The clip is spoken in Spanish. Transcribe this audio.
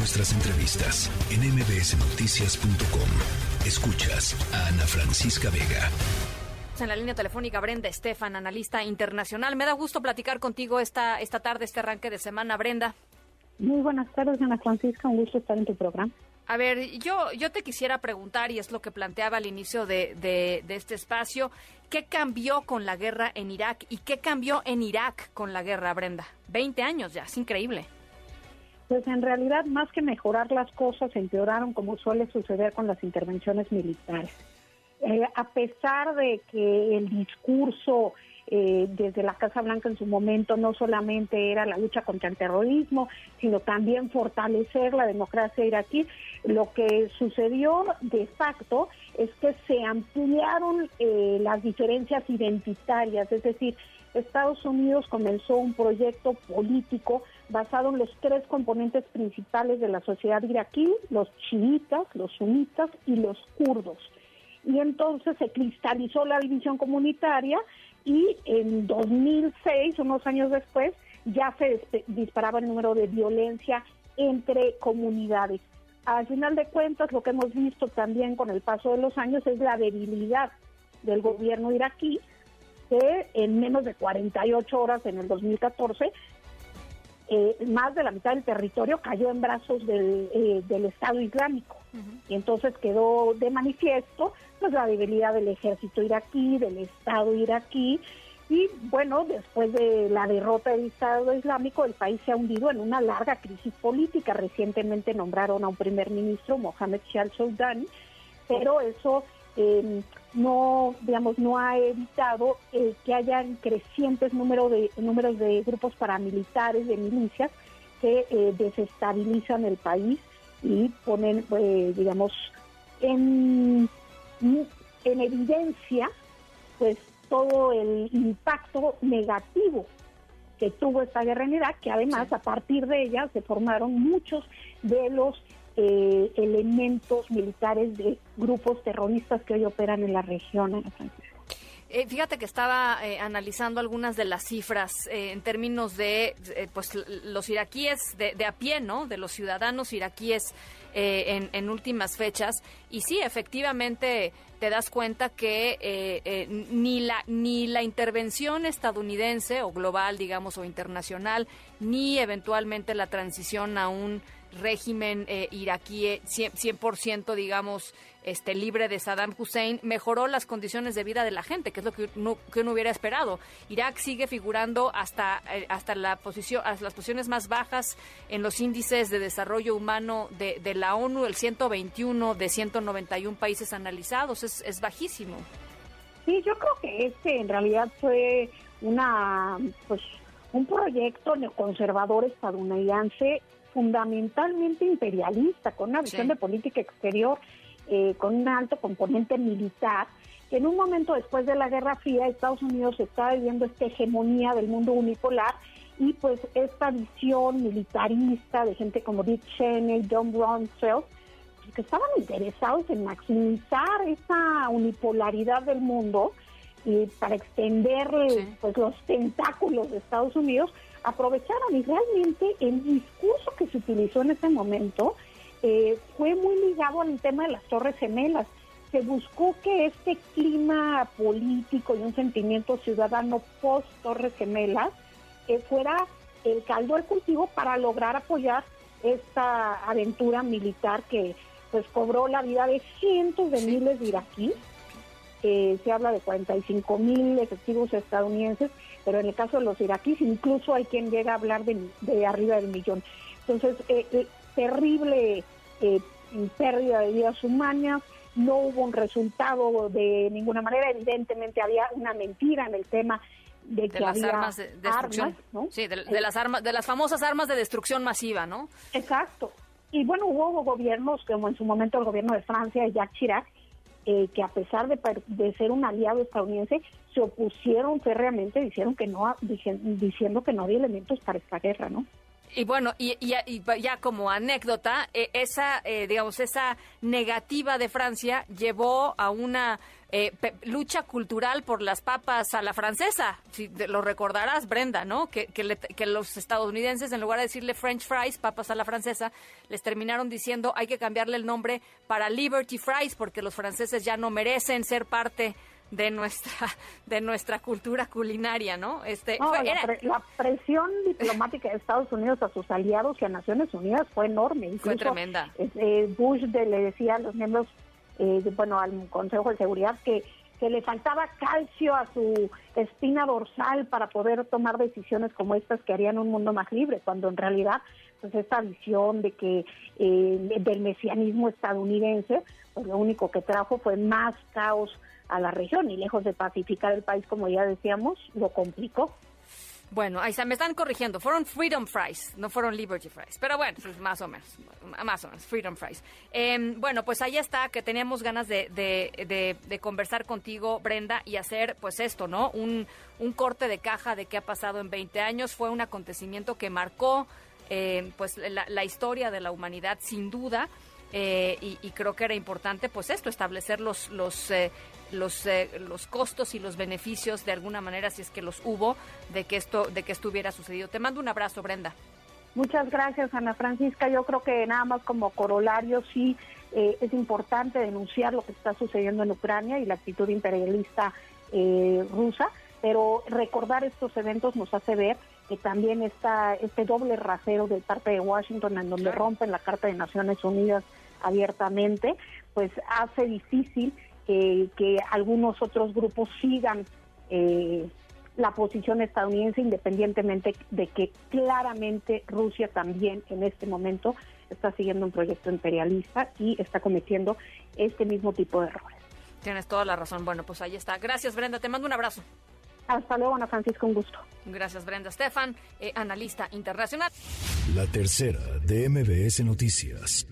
nuestras entrevistas en mbsnoticias.com. Escuchas a Ana Francisca Vega. En la línea telefónica Brenda Estefan, analista internacional. Me da gusto platicar contigo esta, esta tarde, este arranque de semana, Brenda. Muy buenas tardes, Ana Francisca. Un gusto estar en tu programa. A ver, yo, yo te quisiera preguntar, y es lo que planteaba al inicio de, de, de, este espacio, ¿qué cambió con la guerra en Irak y qué cambió en Irak con la guerra, Brenda? Veinte años ya, es increíble. Pues en realidad, más que mejorar las cosas, empeoraron como suele suceder con las intervenciones militares. Eh, a pesar de que el discurso eh, desde la Casa Blanca en su momento no solamente era la lucha contra el terrorismo, sino también fortalecer la democracia iraquí. Lo que sucedió de facto es que se ampliaron eh, las diferencias identitarias, es decir, Estados Unidos comenzó un proyecto político basado en los tres componentes principales de la sociedad iraquí, los chiitas, los sunitas y los kurdos. Y entonces se cristalizó la división comunitaria y en 2006, unos años después, ya se disparaba el número de violencia entre comunidades. Al final de cuentas, lo que hemos visto también con el paso de los años es la debilidad del gobierno iraquí, que en menos de 48 horas en el 2014, eh, más de la mitad del territorio cayó en brazos del, eh, del Estado Islámico. Y entonces quedó de manifiesto pues la debilidad del ejército iraquí, del Estado iraquí, y bueno, después de la derrota del Estado Islámico, el país se ha hundido en una larga crisis política. Recientemente nombraron a un primer ministro, Mohamed Shah al pero eso eh, no, digamos, no ha evitado eh, que haya crecientes número de, números de grupos paramilitares, de milicias, que eh, desestabilizan el país y ponen, eh, digamos, en en evidencia pues todo el impacto negativo que tuvo esta guerra en Irak, que además a partir de ella se formaron muchos de los eh, elementos militares de grupos terroristas que hoy operan en la región. En eh, fíjate que estaba eh, analizando algunas de las cifras eh, en términos de pues los iraquíes de, de, a pie, ¿no? De los ciudadanos iraquíes en, en, últimas fechas. Y sí, efectivamente te das cuenta que ni la ni la intervención estadounidense o global, digamos, o internacional, ni eventualmente la transición a un régimen iraquí 100%, digamos, este, libre de Saddam Hussein, mejoró las condiciones de vida de la gente, que es lo que uno, que uno hubiera esperado. Irak sigue figurando hasta, eh, hasta, la posición, hasta las posiciones más bajas en los índices de desarrollo humano de, de la ONU, el 121 de 191 países analizados, es, es bajísimo. Sí, yo creo que este en realidad fue una, pues, un proyecto neoconservador estadounidense fundamentalmente imperialista, con una visión de política exterior eh, con un alto componente militar, que en un momento después de la Guerra Fría Estados Unidos estaba viviendo esta hegemonía del mundo unipolar y pues esta visión militarista de gente como Dick Cheney, John Rumsfeld, pues, que estaban interesados en maximizar esa unipolaridad del mundo y para extender pues los tentáculos de Estados Unidos, aprovecharon y realmente el discurso que se utilizó en ese momento eh, fue muy ligado al tema de las Torres Gemelas. Se buscó que este clima político y un sentimiento ciudadano post Torres Gemelas eh, fuera el caldo de cultivo para lograr apoyar esta aventura militar que pues cobró la vida de cientos de miles de iraquíes. Eh, se habla de 45 mil efectivos estadounidenses, pero en el caso de los iraquíes incluso hay quien llega a hablar de, de arriba del millón. Entonces, eh, terrible eh, pérdida de vidas humanas, no hubo un resultado de ninguna manera, evidentemente había una mentira en el tema de, que las armas de destrucción, sí, de, las armas, de las famosas armas de destrucción masiva, ¿no? Exacto. Y bueno, hubo gobiernos, como en su momento el gobierno de Francia, Jacques Chirac, eh, que a pesar de, de, ser un aliado estadounidense, se opusieron férreamente, dijeron que no, diciendo que no había elementos para esta guerra, ¿no? Y bueno, y, ya como anécdota, eh, esa, eh, digamos, esa negativa de Francia llevó a una eh, lucha cultural por las papas a la francesa. Si lo recordarás, Brenda, ¿no? Que, que, los estadounidenses, en lugar de decirle French fries, papas a la francesa, les terminaron diciendo hay que cambiarle el nombre para Liberty Fries porque los franceses ya no merecen ser parte de nuestra de nuestra cultura culinaria, ¿no? Este la, presión diplomática de Estados Unidos a sus aliados y a Naciones Unidas fue enorme. fue tremenda. Eh, Bush le decía a los miembros, eh, bueno, al Consejo de Seguridad que que le faltaba calcio a su espina dorsal para poder tomar decisiones como estas que harían un mundo más libre, cuando en realidad pues esta visión de que eh, del mesianismo estadounidense, pues lo único que trajo fue más caos a la región y lejos de pacificar el país, como ya decíamos, lo complicó. Bueno, ahí se me están corrigiendo. Fueron Freedom Fries, no fueron Liberty Fries. Pero bueno, pues más o menos, más o menos, Freedom Fries. Em, bueno, pues ahí está, que teníamos ganas de, de, conversar contigo, Brenda, y hacer pues esto, ¿no? Un, un corte de caja de qué ha pasado en 20 años. Fue un acontecimiento que marcó em, pues la, la historia de la humanidad, sin duda. Eh, y, creo que era importante, pues esto, establecer los los eh, los, eh, los costos y los beneficios de alguna manera, si es que los hubo, de que esto de que esto hubiera sucedido. Te mando un abrazo, Brenda. Muchas gracias, Ana Francisca. Yo creo que nada más como corolario sí es importante denunciar lo que está sucediendo en Ucrania y la actitud imperialista rusa, pero recordar estos eventos nos hace ver que también está este doble rasero de parte de Washington en donde rompen la Carta de Naciones Unidas abiertamente, pues hace difícil que algunos otros grupos sigan eh, la posición estadounidense independientemente de que claramente Rusia también en este momento está siguiendo un proyecto imperialista y está cometiendo este mismo tipo de errores. Tienes toda la razón. Bueno, pues ahí está. Gracias, Brenda. Te mando un abrazo. Hasta luego, Ana Francisco, un gusto. Gracias, Brenda Stefan, eh, analista internacional. La tercera de MBS Noticias.